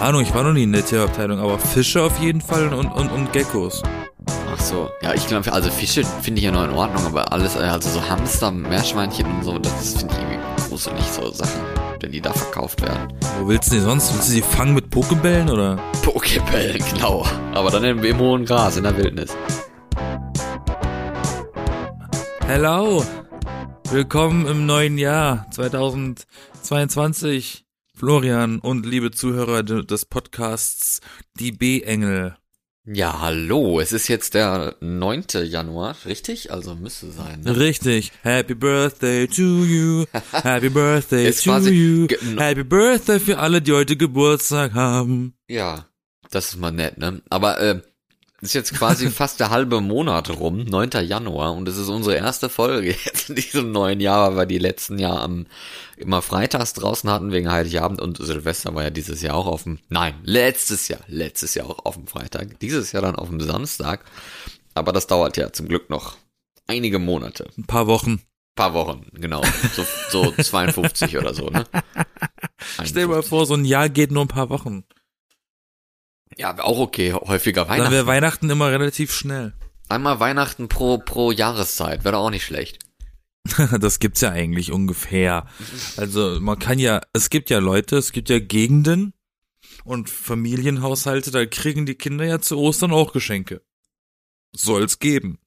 Ahnung, ich war noch nie in der Tierabteilung, aber Fische auf jeden Fall und, und, und Geckos. Ach so, ja, ich glaube, also Fische finde ich ja noch in Ordnung, aber alles, äh, also so Hamster, Meerschweinchen und so, das finde ich irgendwie gruselig, so Sachen, wenn die da verkauft werden. Wo willst du die sonst? Willst du sie fangen mit Pokebällen oder? Pokebälle, genau. Aber dann im, im hohen Gras, in der Wildnis. Hello! Willkommen im neuen Jahr 2022. Florian und liebe Zuhörer des Podcasts Die B-Engel. Ja, hallo, es ist jetzt der 9. Januar, richtig? Also müsste sein. Ne? Richtig. Happy Birthday to you. Happy Birthday to you. Happy Birthday für alle, die heute Geburtstag haben. Ja, das ist mal nett, ne? Aber äh, ist jetzt quasi fast der halbe Monat rum, 9. Januar, und es ist unsere erste Folge jetzt in diesem neuen Jahr, weil wir die letzten Jahr am immer freitags draußen hatten wegen Heiligabend und Silvester war ja dieses Jahr auch auf dem, nein, letztes Jahr, letztes Jahr auch auf dem Freitag, dieses Jahr dann auf dem Samstag. Aber das dauert ja zum Glück noch einige Monate, Ein paar Wochen. paar Wochen, genau, so, so 52 oder so, ne? Stell dir mal 51. vor, so ein Jahr geht nur ein paar Wochen. Ja, auch okay, häufiger Dann Weihnachten. wäre Weihnachten immer relativ schnell. Einmal Weihnachten pro, pro Jahreszeit, wäre doch auch nicht schlecht. Das gibt's ja eigentlich ungefähr. Also man kann ja, es gibt ja Leute, es gibt ja Gegenden und Familienhaushalte, da kriegen die Kinder ja zu Ostern auch Geschenke. Soll's geben.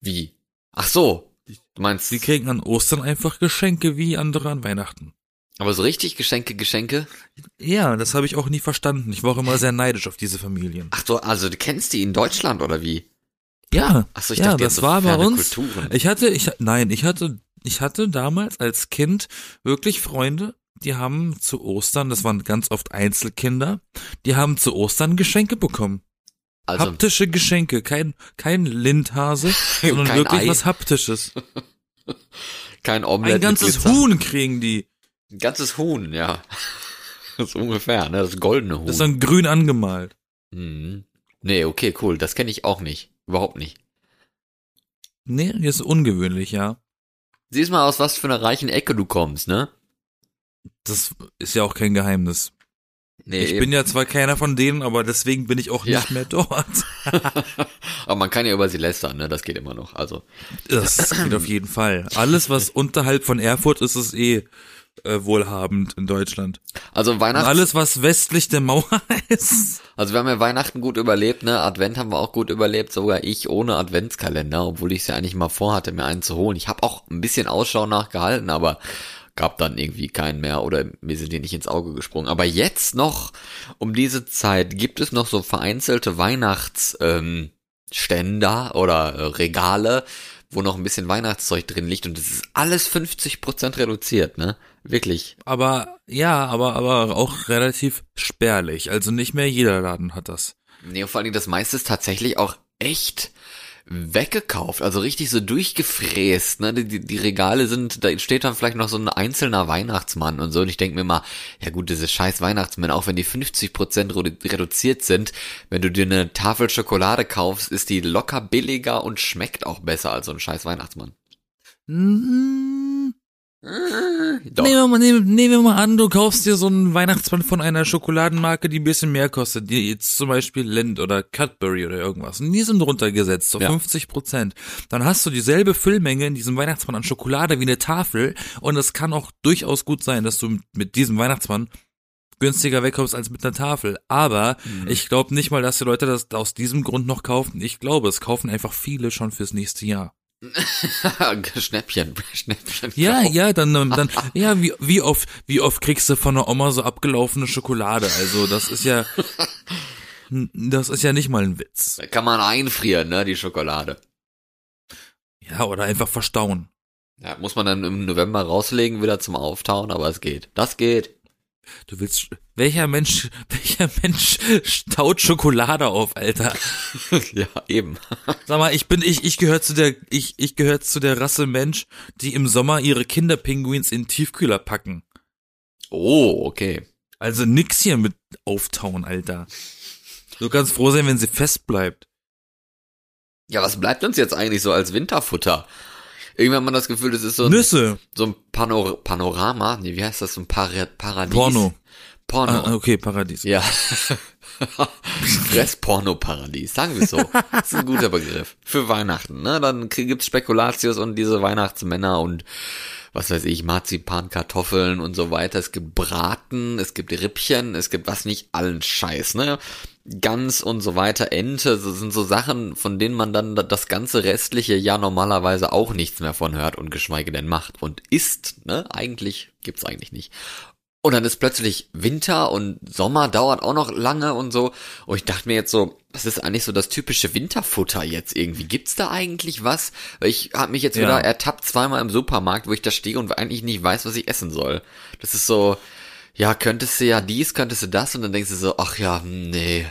Wie? Ach so. Du meinst, Sie kriegen an Ostern einfach Geschenke wie andere an Weihnachten. Aber so richtig Geschenke, Geschenke? Ja, das habe ich auch nie verstanden. Ich war auch immer sehr neidisch auf diese Familien. Ach du, also du kennst die in Deutschland oder wie? Ja, Ach so, ich ja, dachte, das so war bei uns. Kulturen. Ich hatte, ich nein, ich hatte, ich hatte damals als Kind wirklich Freunde, die haben zu Ostern, das waren ganz oft Einzelkinder, die haben zu Ostern Geschenke bekommen. Also, Haptische Geschenke, kein kein Lindhase, sondern Kein wirklich Ei. was Haptisches. kein Omelette Ein ganzes. Huhn kriegen die. Ein ganzes Huhn, ja. Das ist ungefähr, ne? Das goldene Huhn. Das ist dann grün angemalt. mhm. Nee, okay, cool. Das kenne ich auch nicht. Überhaupt nicht. Nee, das ist ungewöhnlich, ja. Siehst mal, aus was für einer reichen Ecke du kommst, ne? Das ist ja auch kein Geheimnis. Nee, Ich eben. bin ja zwar keiner von denen, aber deswegen bin ich auch Ja. nicht mehr dort. Aber man kann ja über sie lästern, ne? Das geht immer noch. Also, Das geht auf jeden Fall. Alles, was unterhalb von Erfurt ist, ist eh äh, wohlhabend in Deutschland. also Weihnachten. alles, was westlich der Mauer ist. Also wir haben ja Weihnachten gut überlebt, ne? Advent haben wir auch gut überlebt, sogar ich ohne Adventskalender, obwohl ich es ja eigentlich mal vorhatte, mir einen zu holen. Ich habe auch ein bisschen Ausschau nachgehalten, aber gab dann irgendwie keinen mehr oder mir sind die nicht ins Auge gesprungen. Aber jetzt noch um diese Zeit gibt es noch so vereinzelte Weihnachtsständer ähm, oder äh, Regale, wo noch ein bisschen Weihnachtszeug drin liegt und es ist alles 50% reduziert, ne? Wirklich. Aber ja, aber aber auch relativ spärlich. Also nicht mehr jeder Laden hat das. Nee, vor allem das meiste ist tatsächlich auch echt weggekauft, also richtig so durchgefräst, ne? Die, die, die Regale sind, da steht dann vielleicht noch so ein einzelner Weihnachtsmann und so und ich denke mir mal, ja gut, diese scheiß Weihnachtsmänner, auch wenn die 50% redu- reduziert sind, wenn du dir eine Tafel Schokolade kaufst, ist die locker billiger und schmeckt auch besser als so ein scheiß Weihnachtsmann. Mm, Doch. Nehmen wir, mal, nehmen, nehmen wir mal an, du kaufst dir so einen Weihnachtsmann von einer Schokoladenmarke, die ein bisschen mehr kostet, die jetzt zum Beispiel Lind oder Cadbury oder irgendwas. Und die sind runtergesetzt auf Ja. 50 Prozent. Dann hast du dieselbe Füllmenge in diesem Weihnachtsmann an Schokolade wie eine Tafel. Und es kann auch durchaus gut sein, dass du mit diesem Weihnachtsmann günstiger wegkommst als mit einer Tafel. Aber ich glaube nicht mal, dass die Leute das aus diesem Grund noch kaufen. Ich glaube, es kaufen einfach viele schon fürs nächste Jahr. Schnäppchen, Schnäppchen. Ja, kaufen. ja, dann, ähm, dann, ja, wie, wie oft, wie oft kriegst du von der Oma so abgelaufene Schokolade? Also, das ist ja, das ist ja nicht mal ein Witz. Da kann man einfrieren, ne, die Schokolade. Ja, oder einfach verstauen. Ja, muss man dann im November rauslegen, wieder zum Auftauen, aber es geht. Das geht. Du willst, welcher Mensch, welcher Mensch staut Schokolade auf, Alter? ja, eben. Sag mal, ich bin, ich, ich gehöre zu der, ich, ich gehöre zu der Rasse Mensch, die im Sommer ihre Kinderpinguins in Tiefkühler packen. Oh, okay. Also nix hier mit auftauen, Alter. Du kannst froh sein, wenn sie fest bleibt. Ja, was bleibt uns jetzt eigentlich so als Winterfutter? Irgendwann hat man das Gefühl, das ist so ein, Nüsse. so ein Panor Panorama. Nee, wie heißt das? So ein Par Paradies. Porno. Porno. Ah, okay, Paradies. Ja. Fress-Porno-Paradies, sagen wir es so. Das ist ein guter Begriff. Für Weihnachten, ne? Dann gibt's Spekulatius und diese Weihnachtsmänner und was weiß ich, Marzipan, Kartoffeln und so weiter. Es gibt Braten, es gibt Rippchen, es gibt was nicht, allen Scheiß, ne? Gans und so weiter, Ente, das sind so Sachen, von denen man dann das ganze restliche Jahr normalerweise auch nichts mehr von hört und geschweige denn macht und isst, ne? Eigentlich gibt's eigentlich nicht. Und dann ist plötzlich Winter und Sommer dauert auch noch lange und so. Und ich dachte mir jetzt so, was ist eigentlich so das typische Winterfutter jetzt irgendwie? Gibt's da eigentlich was? Weil ich habe mich jetzt Ja. wieder ertappt zweimal im Supermarkt, wo ich da stehe und eigentlich nicht weiß, was ich essen soll. Das ist so, ja, könntest du ja dies, könntest du das und dann denkst du so, ach ja, hm, nee,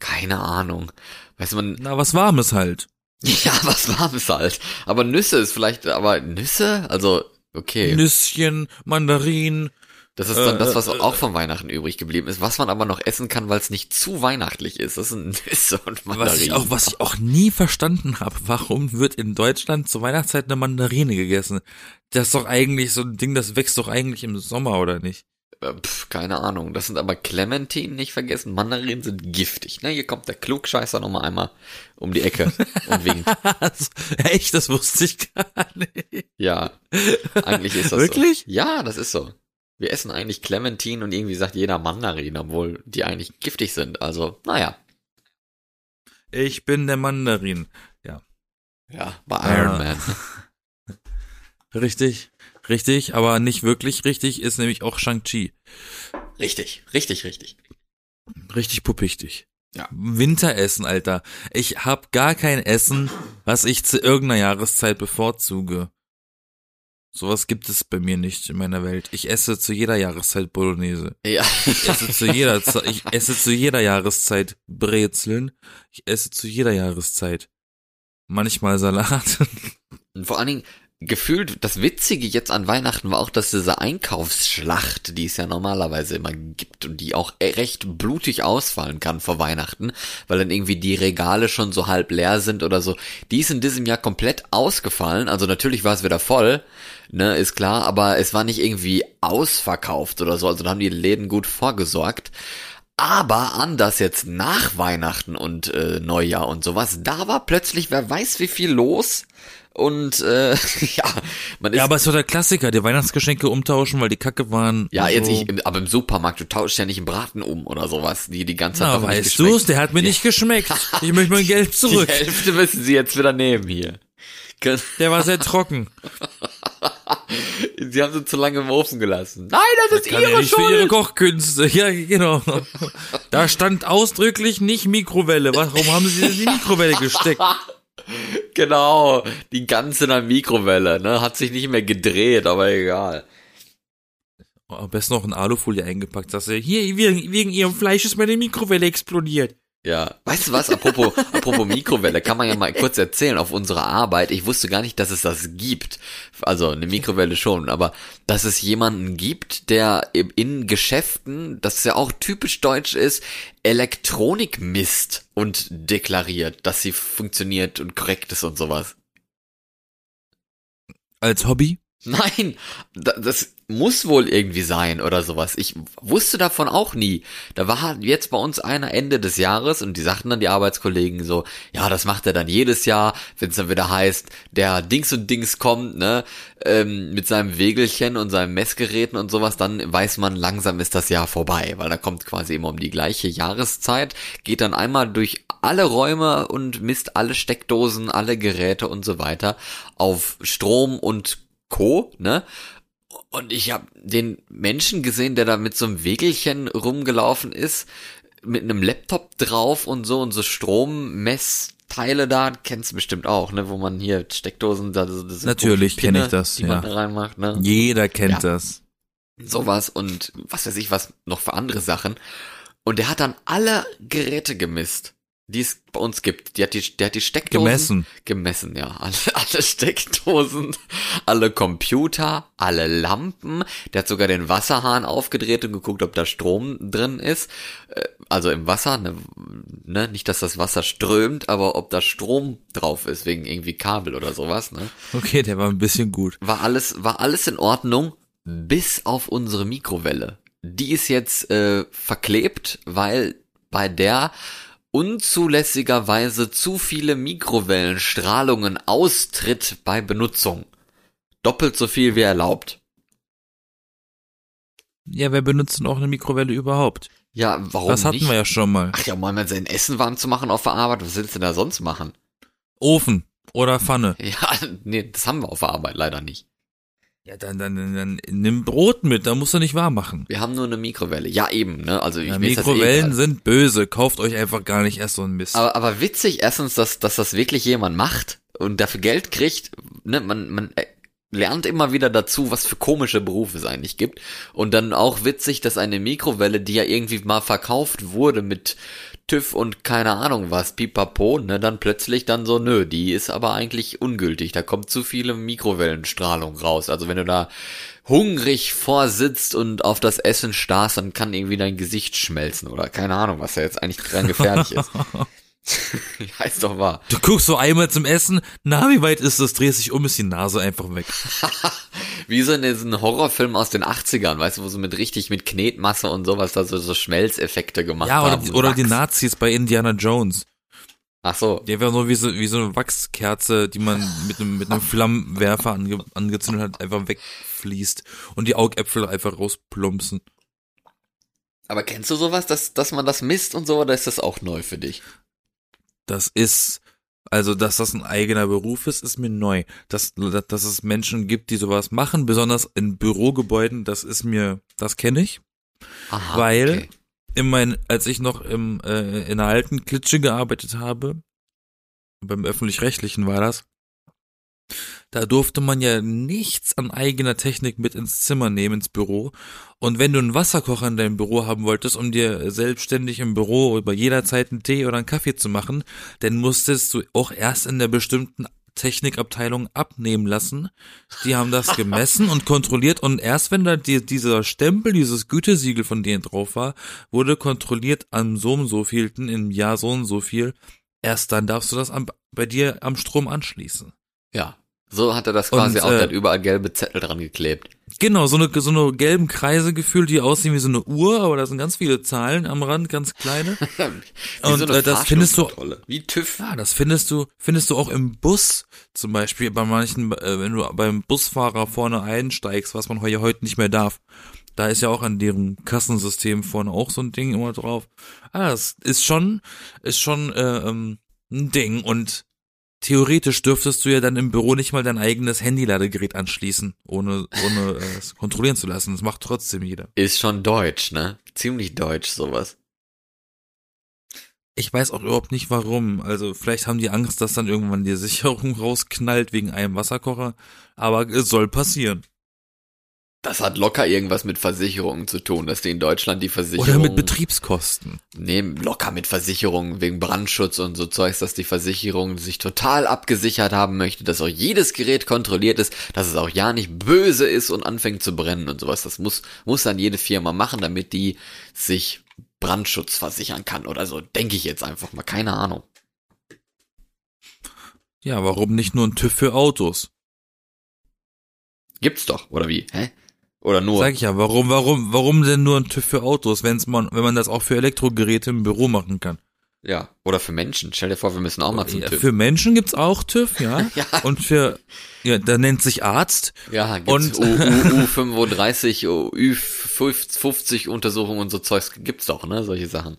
keine Ahnung. Weißt du, man, Na, was Warmes halt. ja, was warmes halt. Aber Nüsse ist vielleicht, aber Nüsse? Also, okay. Nüsschen, Mandarinen. Das ist dann Äh, das, was äh, auch von Weihnachten übrig geblieben ist, was man aber noch essen kann, weil es nicht zu weihnachtlich ist. Das sind Nüsse und Was Mandarinen. ich auch, was ich auch nie verstanden habe, warum wird in Deutschland zur Weihnachtszeit eine Mandarine gegessen? Das ist doch eigentlich so ein Ding, das wächst doch eigentlich im Sommer, oder nicht? Äh, Pf, keine Ahnung. Das sind aber Clementinen, nicht vergessen. Mandarinen sind giftig. Ne, hier kommt der Klugscheißer nochmal einmal um die Ecke und winkt. Echt, das wusste ich gar nicht. Ja, eigentlich ist das Wirklich? so. Ja, das ist so. Wir essen eigentlich Clementinen und irgendwie sagt jeder Mandarin, obwohl die eigentlich giftig sind. Also, naja. Ich bin der Mandarin. Ja, bei Iron Ja. Man. Richtig, richtig, aber nicht wirklich richtig ist nämlich auch Shang-Chi. Richtig, richtig, richtig. Richtig puppichtig. Ja. Winteressen, Alter. Ich hab gar kein Essen, was ich zu irgendeiner Jahreszeit bevorzuge. Sowas gibt es bei mir nicht in meiner Welt. Ich esse zu jeder Jahreszeit Bolognese. Ja. Ich esse zu jeder, Ze- ich esse zu jeder Jahreszeit Brezeln. Ich esse zu jeder Jahreszeit manchmal Salat. Und vor allen Dingen, gefühlt, das Witzige jetzt an Weihnachten war auch, dass diese Einkaufsschlacht, die es ja normalerweise immer gibt und die auch recht blutig ausfallen kann vor Weihnachten, weil dann irgendwie die Regale schon so halb leer sind oder so, die ist in diesem Jahr komplett ausgefallen. Also natürlich war es wieder voll, ne, ist klar, aber es war nicht irgendwie ausverkauft oder so, also da haben die Läden gut vorgesorgt. Aber anders jetzt nach Weihnachten und äh, Neujahr und sowas, da war plötzlich, wer weiß wie viel los. Und äh, ja, man ist Ja, aber es war der Klassiker, die Weihnachtsgeschenke umtauschen, weil die Kacke waren. ja, jetzt so. ich, aber im Supermarkt, du tauschst ja nicht einen Braten um oder sowas, die die ganze Zeit Na, weißt du's, der hat mir nicht geschmeckt. Ich möchte mein Geld zurück. Die Hälfte müssen sie jetzt wieder nehmen hier. Der war sehr trocken. Sie haben sie zu lange im Ofen gelassen. Nein, das ist Kann ja ihre nicht für ihre Schuld. Kochkünste. Ja, genau. Da stand ausdrücklich nicht Mikrowelle. Warum haben sie denn die Mikrowelle gesteckt? Genau, die ganze in der Mikrowelle, ne, hat sich nicht mehr gedreht, aber egal. Am besten noch in Alufolie eingepackt. Sagst du, hier, wegen, wegen ihrem Fleisch ist meine Mikrowelle explodiert. Ja, weißt du was, apropos, apropos Mikrowelle, kann man ja mal kurz erzählen auf unserer Arbeit. Ich wusste gar nicht, dass es das gibt. Also eine Mikrowelle schon, aber dass es jemanden gibt, der in Geschäften, das ja auch typisch deutsch ist, Elektronik misst und deklariert, dass sie funktioniert und korrekt ist und sowas. Als Hobby? Nein, da- das muss wohl irgendwie sein oder sowas. Ich wusste davon auch nie. Da war halt jetzt bei uns einer Ende des Jahres und die sagten dann die Arbeitskollegen so, ja, das macht er dann jedes Jahr, wenn es dann wieder heißt, der Dings und Dings kommt, ne, ähm, mit seinem Wägelchen und seinen Messgeräten und sowas, dann weiß man, langsam ist das Jahr vorbei, weil da kommt quasi immer um die gleiche Jahreszeit, geht dann einmal durch alle Räume und misst alle Steckdosen, alle Geräte und so weiter auf Strom und Co., ne? Und ich habe den Menschen gesehen, der da mit so einem Wegelchen rumgelaufen ist, mit einem Laptop drauf und so und so Strommessteile da, kennst du bestimmt auch, ne, wo man hier Steckdosen, da so diese Natürlich komischen kenn ich das, die man ja. da reinmacht, ne? Jeder kennt Ja. das. Sowas und was weiß ich was noch für andere Sachen. Und der hat dann alle Geräte gemisst. Die es bei uns gibt. Die hat die, der hat die Steckdosen Gemessen. gemessen, ja. Alle, alle Steckdosen, alle Computer, alle Lampen. Der hat sogar den Wasserhahn aufgedreht und geguckt, ob da Strom drin ist. Äh, Also im Wasser, ne, ne, nicht, dass das Wasser strömt, aber ob da Strom drauf ist, wegen irgendwie Kabel oder sowas, ne. Okay, der war ein bisschen gut. War alles, war alles in Ordnung, bis auf unsere Mikrowelle. Die ist jetzt äh, verklebt, weil bei der unzulässigerweise zu viele Mikrowellenstrahlungen austritt bei Benutzung. Doppelt so viel wie erlaubt. Ja, wer benutzt denn auch eine Mikrowelle überhaupt? Ja, warum das hatten nicht? wir ja schon mal. Ach ja, mal mal sein Essen warm zu machen auf der Arbeit, was willst du da sonst machen? Ofen oder Pfanne. Ja, nee, das haben wir auf der Arbeit leider nicht. Ja, dann, dann, dann, dann nimm Brot mit, da musst du nicht warm machen. Wir haben nur eine Mikrowelle. Ja, eben, ne? Also ich Ja, eh Mikrowellen egal. sind böse, kauft euch einfach gar nicht erst so ein Mist. Aber, aber witzig erstens, dass, dass das wirklich jemand macht und dafür Geld kriegt. Ne, man, man äh, lernt immer wieder dazu, was für komische Berufe es eigentlich gibt. Und dann auch witzig, dass eine Mikrowelle, die ja irgendwie mal verkauft wurde mit TÜV und keine Ahnung was, pipapo, ne, dann plötzlich dann so, nö, die ist aber eigentlich ungültig. Da kommt zu viele Mikrowellenstrahlung raus. Also wenn du da hungrig vorsitzt und auf das Essen starrst, dann kann irgendwie dein Gesicht schmelzen oder keine Ahnung, was da jetzt eigentlich dran gefährlich ist. heißt doch wahr. Du guckst so einmal zum Essen, na, wie weit ist das? Drehst dich um, ist die Nase einfach weg. Wie so in diesen Horrorfilm aus den 80ern, weißt du, wo so mit richtig mit Knetmasse und sowas da so, so Schmelzeffekte gemacht Ja, oder, haben. die- und oder die. Nazis bei Indiana Jones. Ach so. Der wäre so wie so, wie so eine Wachskerze, die man mit einem, mit einem Flammenwerfer ange, angezündet hat, einfach wegfließt und die Augäpfel einfach rausplumpsen. Aber kennst du sowas, dass, dass man das misst und so, oder ist das auch neu für dich? Das ist, also, dass das ein eigener Beruf ist, ist mir neu. Dass, dass es Menschen gibt, die sowas machen, besonders in Bürogebäuden, das ist mir, das kenne ich. Aha, Weil- okay. in mein, als ich noch im, äh, in der alten Klitsche gearbeitet habe, beim öffentlich-rechtlichen war das, da durfte man ja nichts an eigener Technik mit ins Zimmer nehmen, ins Büro. Und wenn du einen Wasserkocher in deinem Büro haben wolltest, um dir selbstständig im Büro über jeder Zeit einen Tee oder einen Kaffee zu machen, dann musstest du auch erst in der bestimmten Technikabteilung abnehmen lassen. Die haben das gemessen und kontrolliert und erst wenn da die, dieser Stempel, dieses Gütesiegel von denen drauf war, wurde kontrolliert an so und so vielten im Jahr so und so viel. Erst dann darfst du das am, bei dir am Strom anschließen. Ja. So hat er das quasi Und, auch, äh, hat überall gelbe Zettel dran geklebt. Genau, so eine, so eine gelben Kreise gefühlt, die aussehen wie so eine Uhr, aber da sind ganz viele Zahlen am Rand, ganz kleine. Wie Und, äh, das findest du-. Wie TÜV. Ja, das findest du, findest du auch im Bus, zum Beispiel bei manchen, äh, wenn du beim Busfahrer vorne einsteigst, was man heute heute nicht mehr darf. Da ist ja auch an deren Kassensystem vorne auch so ein Ding immer drauf. Ah, das ist schon, ist schon äh, ähm, ein Ding und theoretisch dürftest du ja dann im Büro nicht mal dein eigenes Handyladegerät anschließen, ohne, ohne äh, es kontrollieren zu lassen. Das macht trotzdem jeder. Ist schon deutsch, ne? Ziemlich deutsch, sowas. Ich weiß auch überhaupt nicht warum. Also vielleicht haben die Angst, dass dann irgendwann die Sicherung rausknallt wegen einem Wasserkocher. Aber es soll passieren. Das hat locker irgendwas mit Versicherungen zu tun, dass die in Deutschland die Versicherung Oder mit Betriebskosten. nehmen locker mit Versicherungen wegen Brandschutz und so Zeugs, dass die Versicherung sich total abgesichert haben möchte, dass auch jedes Gerät kontrolliert ist, dass es auch ja nicht böse ist und anfängt zu brennen und sowas. Das muss muss dann jede Firma machen, damit die sich Brandschutz versichern kann oder so. Denke ich jetzt einfach mal, keine Ahnung. Ja, warum nicht nur ein TÜV für Autos? Gibt's doch, oder wie? Hä? Oder nur? Sag ich ja, warum, warum, warum denn nur ein TÜV für Autos, wenn's man, wenn man das auch für Elektrogeräte im Büro machen kann? Ja, oder für Menschen. Stell dir vor, wir müssen auch mal zum Ja, TÜV. für Menschen gibt's auch TÜV, ja. Ja. Und für, ja, da nennt sich Arzt. Ja, gibt's Und- U, U, U35, Ü50 Untersuchungen und so Zeugs gibt's doch, ne? Solche Sachen.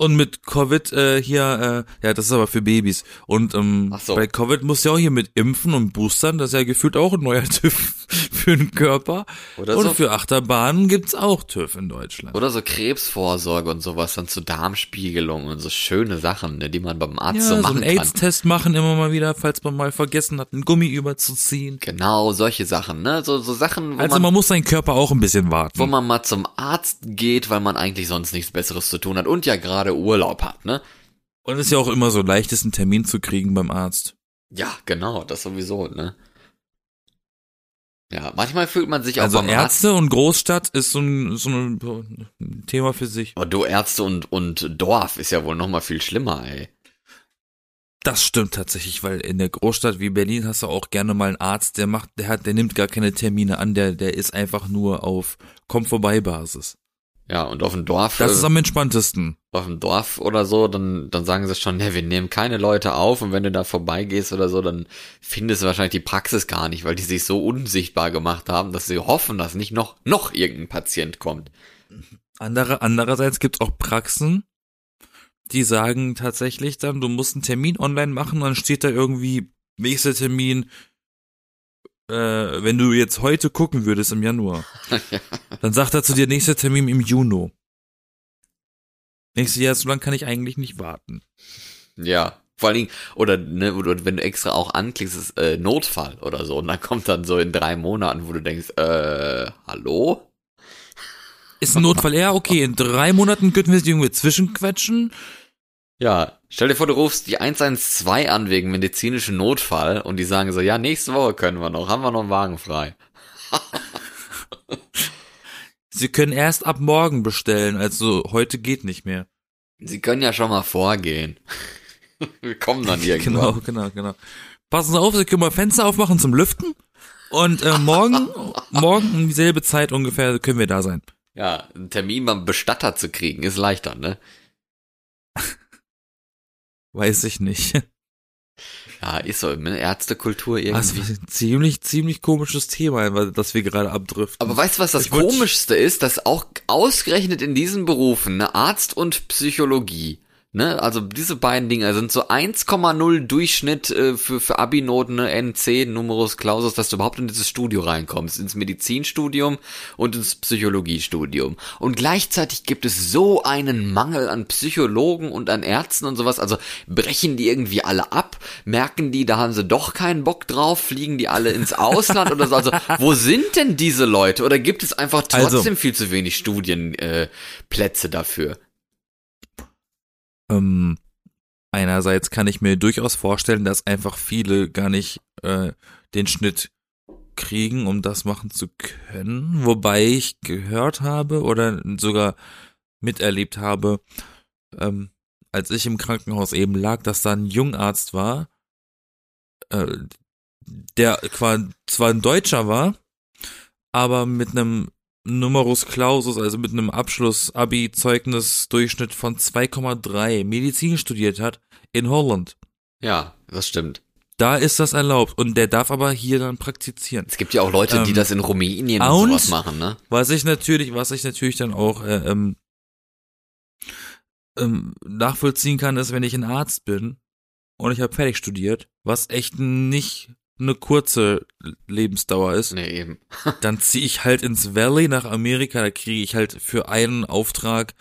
Und mit Covid äh, hier, äh, ja, das ist aber für Babys. Und ähm, so. bei Covid musst du ja auch hier mit Impfen und Boostern, das ist ja gefühlt auch ein neuer TÜV für den Körper. Oder und so. für Achterbahnen gibt's auch TÜV in Deutschland. Oder so Krebsvorsorge und sowas, dann zu Darmspiegelung und so schöne Sachen, ne, die man beim Arzt ja, so so machen einen kann. AIDS-Test machen immer mal wieder, falls man mal vergessen hat, einen Gummi überzuziehen. Genau, solche Sachen, ne? So, so Sachen, wo, Also man, man muss seinen Körper auch ein bisschen warten. wo man mal zum Arzt geht, weil man eigentlich sonst nichts Besseres zu tun hat und ja gerade Urlaub hat, ne? Und ist ja auch immer so leicht, ist einen Termin zu kriegen beim Arzt. Ja, genau, das sowieso, ne? Ja, manchmal fühlt man sich auch Also beim Arzt. Ärzte und Großstadt ist so ein, so ein Thema für sich. Aber du Ärzte und, und Dorf ist ja wohl noch mal viel schlimmer, ey. Das stimmt tatsächlich, weil in der Großstadt wie Berlin hast du auch gerne mal einen Arzt, der macht, der hat, der nimmt gar keine Termine an, der, der ist einfach nur auf komm vorbei Basis. Ja, und auf dem Dorf, Das äh, ist am entspanntesten. auf dem Dorf oder so, dann, dann sagen sie schon, ne, wir nehmen keine Leute auf und wenn du da vorbeigehst oder so, dann findest du wahrscheinlich die Praxis gar nicht, weil die sich so unsichtbar gemacht haben, dass sie hoffen, dass nicht noch, noch irgendein Patient kommt. Andere, andererseits gibt's auch Praxen, die sagen tatsächlich dann, du musst einen Termin online machen, dann steht da irgendwie nächster Termin, äh, wenn du jetzt heute gucken würdest im Januar, dann sagt er zu dir nächster Termin im Juni. Nächstes Jahr, so lange kann ich eigentlich nicht warten. Ja. Vor allen Dingen, oder, ne, oder wenn du extra auch anklickst, ist äh, Notfall oder so, und dann kommt dann so in drei Monaten, wo du denkst, äh, hallo? Ist ein Notfall, ja, okay, in drei Monaten könnten wir sie irgendwie zwischenquetschen. Ja, stell dir vor, du rufst die 112 an wegen medizinischen Notfall und die sagen so, ja, nächste Woche können wir noch, haben wir noch einen Wagen frei. Sie können erst ab morgen bestellen, also heute geht nicht mehr. Sie können ja schon mal vorgehen. wir kommen dann irgendwann. Genau, genau, genau. Passen Sie auf, Sie können mal Fenster aufmachen zum Lüften. Und äh, morgen, morgen um dieselbe Zeit ungefähr können wir da sein. Ja, einen Termin beim Bestatter zu kriegen, ist leichter, ne? Weiß ich nicht. Ja, ist so, ne? Ärztekultur Das irgendwie. ist ein ziemlich, ziemlich komisches Thema, das wir gerade abdriften. Aber weißt du, was das Ich Komischste ist? Dass auch ausgerechnet in diesen Berufen, ne, Arzt und Psychologie, ne, also diese beiden Dinge sind so 1,0 Durchschnitt äh, für, für Abi-Noten, ne, NC, Numerus Clausus, dass du überhaupt in dieses Studio reinkommst, ins Medizinstudium und ins Psychologiestudium. Und gleichzeitig gibt es so einen Mangel an Psychologen und an Ärzten und sowas, also brechen die irgendwie alle ab, merken die, da haben sie doch keinen Bock drauf, fliegen die alle ins Ausland oder so, also wo sind denn diese Leute? Oder gibt es einfach trotzdem Also- viel zu wenig Studienplätze äh, dafür? Ähm, einerseits kann ich mir durchaus vorstellen, dass einfach viele gar nicht äh, den Schnitt kriegen, um das machen zu können. Wobei ich gehört habe oder sogar miterlebt habe, ähm, als ich im Krankenhaus eben lag, dass da ein Jungarzt war, äh, der zwar ein Deutscher war, aber mit einem Numerus Clausus, also mit einem Abschluss Abi Zeugnis Durchschnitt von 2,3 Medizin studiert hat in Holland. Ja, das stimmt. Da ist das erlaubt und der darf aber hier dann praktizieren. Es gibt ja auch Leute, die Ähm, das in Rumänien und, und- sowas machen, ne? Was ich natürlich, was ich natürlich dann auch äh, ähm, ähm, nachvollziehen kann, ist, wenn ich ein Arzt bin und ich habe fertig studiert, was echt nicht eine kurze Lebensdauer ist, Nee, eben. dann ziehe ich halt ins Valley nach Amerika, da kriege ich halt für einen Auftrag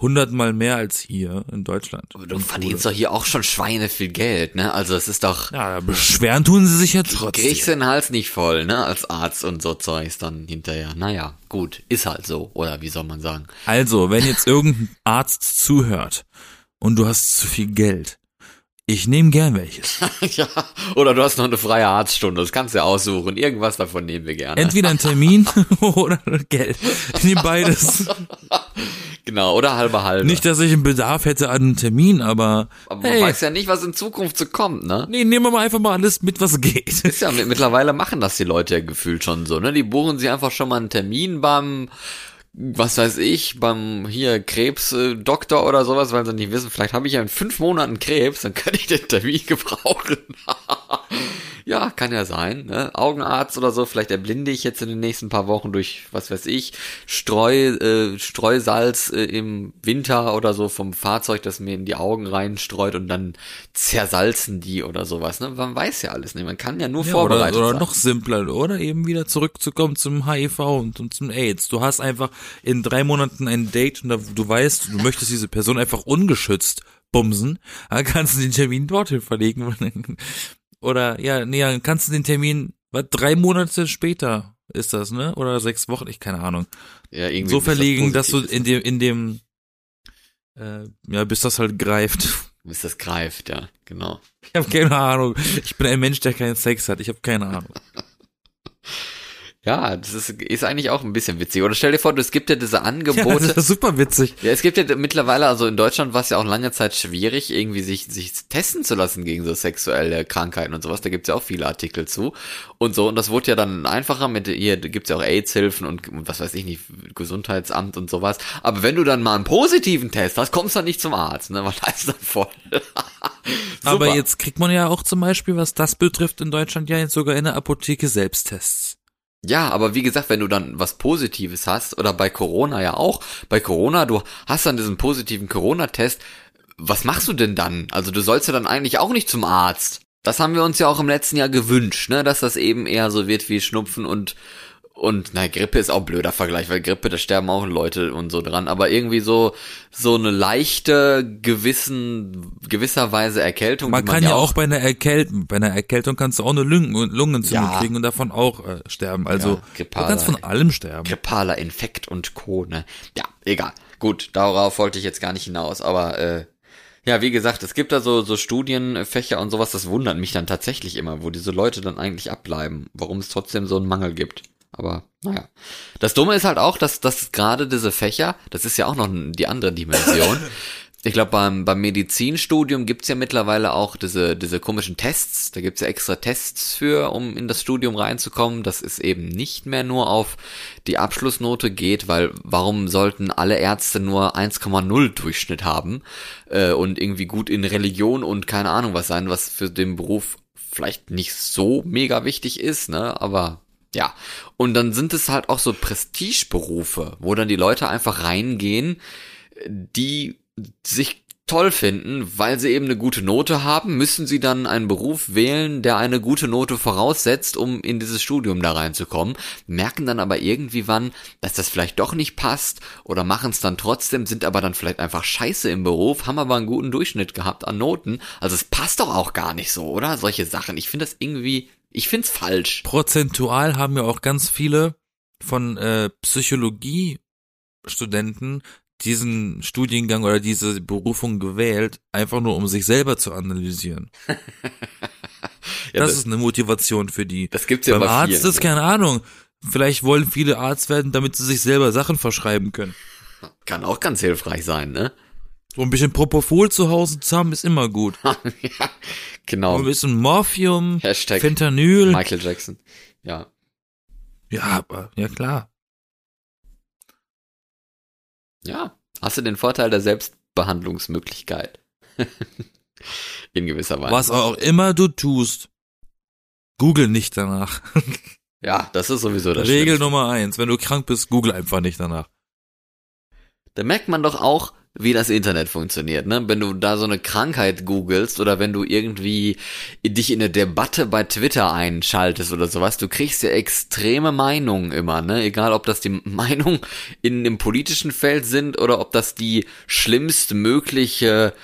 hundertmal mehr als hier in Deutschland. Aber du Und verdienst doch hier auch schon Schweine viel Geld, ne? Also es ist doch, Ja, beschweren tun sie sich ja kriegst trotzdem. den Hals nicht voll, ne? Als Arzt und so Zeugs dann hinterher. Naja, gut, ist halt so. Oder wie soll man sagen? Also, wenn jetzt irgendein Arzt zuhört und du hast zu viel Geld, ich nehme gern welches. ja, oder du hast noch eine freie Arztstunde, das kannst du ja aussuchen. Irgendwas davon nehmen wir gerne. Entweder ein Termin oder Geld. Ich nehme beides. genau, oder halbe halbe. Nicht, dass ich einen Bedarf hätte an einem Termin, aber Aber man hey, weiß ja nicht, was in Zukunft so kommt, ne? nee, nehmen wir mal einfach mal alles mit, was geht. Ist ja, mittlerweile machen das die Leute ja gefühlt schon so, ne? Die buchen sich einfach schon mal einen Termin beim, was weiß ich, beim hier Krebsdoktor oder sowas, weil sie nicht wissen, vielleicht habe ich ja in fünf Monaten Krebs, dann kann ich den Termin gebrauchen. Ja, kann ja sein, ne? Augenarzt oder so, vielleicht erblinde ich jetzt in den nächsten paar Wochen durch, was weiß ich, Streu, äh, Streusalz äh, im Winter oder so vom Fahrzeug, das mir in die Augen reinstreut und dann zersalzen die oder sowas, ne? Man weiß ja alles nicht, man kann ja nur Ja, oder, vorbereitet oder sein. noch simpler, oder eben wieder zurückzukommen zum HIV und, und zum AIDS. Du hast einfach in drei Monaten ein Date und da, du weißt, du möchtest diese Person einfach ungeschützt bumsen, dann kannst du den Termin dorthin verlegen. Oder ja, nee, dann kannst du den Termin, was, drei Monate später ist das, ne? Oder sechs Wochen, ich keine Ahnung. ja, irgendwie So bis das verlegen, dass du in dem, in dem, äh, ja, bis das halt greift. Bis das greift, ja, genau. Ich habe keine Ahnung. Ich bin ein Mensch, der keinen Sex hat. Ich habe keine Ahnung. Ja, das ist, ist eigentlich auch ein bisschen witzig. Oder stell dir vor, es gibt ja diese Angebote. Ja, das ist super witzig. Ja, es gibt ja mittlerweile, also in Deutschland war es ja auch lange Zeit schwierig, irgendwie sich, sich testen zu lassen gegen so sexuelle Krankheiten und sowas. Da gibt's ja auch viele Artikel zu. Und so, und das wurde ja dann einfacher mit, hier gibt's ja auch AIDS-Hilfen und, und was weiß ich nicht, Gesundheitsamt und sowas. Aber wenn du dann mal einen positiven Test hast, kommst du dann nicht zum Arzt, ne? Weil da ist dann voll. Aber jetzt kriegt man ja auch zum Beispiel, was das betrifft, in Deutschland ja jetzt sogar in der Apotheke Selbsttests. Ja, aber wie gesagt, wenn du dann was Positives hast, oder bei Corona ja auch, bei Corona, du hast dann diesen positiven Corona-Test, was machst du denn dann? Also du sollst ja dann eigentlich auch nicht zum Arzt. Das haben wir uns ja auch im letzten Jahr gewünscht, ne, dass das eben eher so wird wie Schnupfen und und na, Grippe ist auch ein blöder Vergleich, weil Grippe, da sterben auch Leute und so dran. Aber irgendwie so, so eine leichte, gewissen, gewisserweise Erkältung. Man kann ja auch bei einer Erkältung, bei einer Erkältung kannst du auch eine Lungen, Lungenentzündung ja. kriegen und davon auch äh, sterben. Also, ja, grippaler, du kannst von allem sterben. Grippaler Infekt und Co., ne? Ja, egal. Gut, darauf wollte ich jetzt gar nicht hinaus, aber, äh, ja, wie gesagt, es gibt da so, so Studienfächer und sowas, das wundert mich dann tatsächlich immer, wo diese Leute dann eigentlich abbleiben, warum es trotzdem so einen Mangel gibt. Aber naja. Das Dumme ist halt auch, dass, dass gerade diese Fächer, das ist ja auch noch die andere Dimension. Ich glaube, beim, beim Medizinstudium gibt's ja mittlerweile auch diese, diese komischen Tests. Da gibt's ja extra Tests für, um in das Studium reinzukommen. Das ist eben nicht mehr nur auf die Abschlussnote geht, weil warum sollten alle Ärzte nur 1,0 Durchschnitt haben äh, und irgendwie gut in Religion und keine Ahnung was sein, was für den Beruf vielleicht nicht so mega wichtig ist, ne? Aber ja, und dann sind es halt auch so Prestigeberufe, wo dann die Leute einfach reingehen, die sich toll finden, weil sie eben eine gute Note haben, müssen sie dann einen Beruf wählen, der eine gute Note voraussetzt, um in dieses Studium da reinzukommen, merken dann aber irgendwie wann, dass das vielleicht doch nicht passt oder machen es dann trotzdem, sind aber dann vielleicht einfach scheiße im Beruf, haben aber einen guten Durchschnitt gehabt an Noten. Also es passt doch auch gar nicht so, oder? Solche Sachen. Ich finde das irgendwie ich find's falsch. Prozentual haben ja auch ganz viele von äh, Psychologie-Studenten diesen Studiengang oder diese Berufung gewählt, einfach nur um sich selber zu analysieren. ja, das, das, ist eine Motivation für die. Das gibt's ja Beim bei Arzt vielen, ist keine Ahnung. Vielleicht wollen viele Arzt werden, damit sie sich selber Sachen verschreiben können. Kann auch ganz hilfreich sein, ne? So ein bisschen Propofol zu Hause zu haben ist immer gut. ja, genau. ein bisschen Morphium, Hashtag Fentanyl. Michael Jackson. Ja. Ja, aber, ja klar. Ja. Hast du den Vorteil der Selbstbehandlungsmöglichkeit? In gewisser Weise. Was auch immer du tust, google nicht danach. ja, das ist sowieso das Regel. Nummer eins. Wenn du krank bist, google einfach nicht danach. Da merkt man doch auch, wie das Internet funktioniert, ne? Wenn du da so eine Krankheit googelst oder wenn du irgendwie dich in eine Debatte bei Twitter einschaltest oder sowas, du kriegst ja extreme Meinungen immer, ne? Egal, ob das die Meinungen in dem politischen Feld sind oder ob das die schlimmst mögliche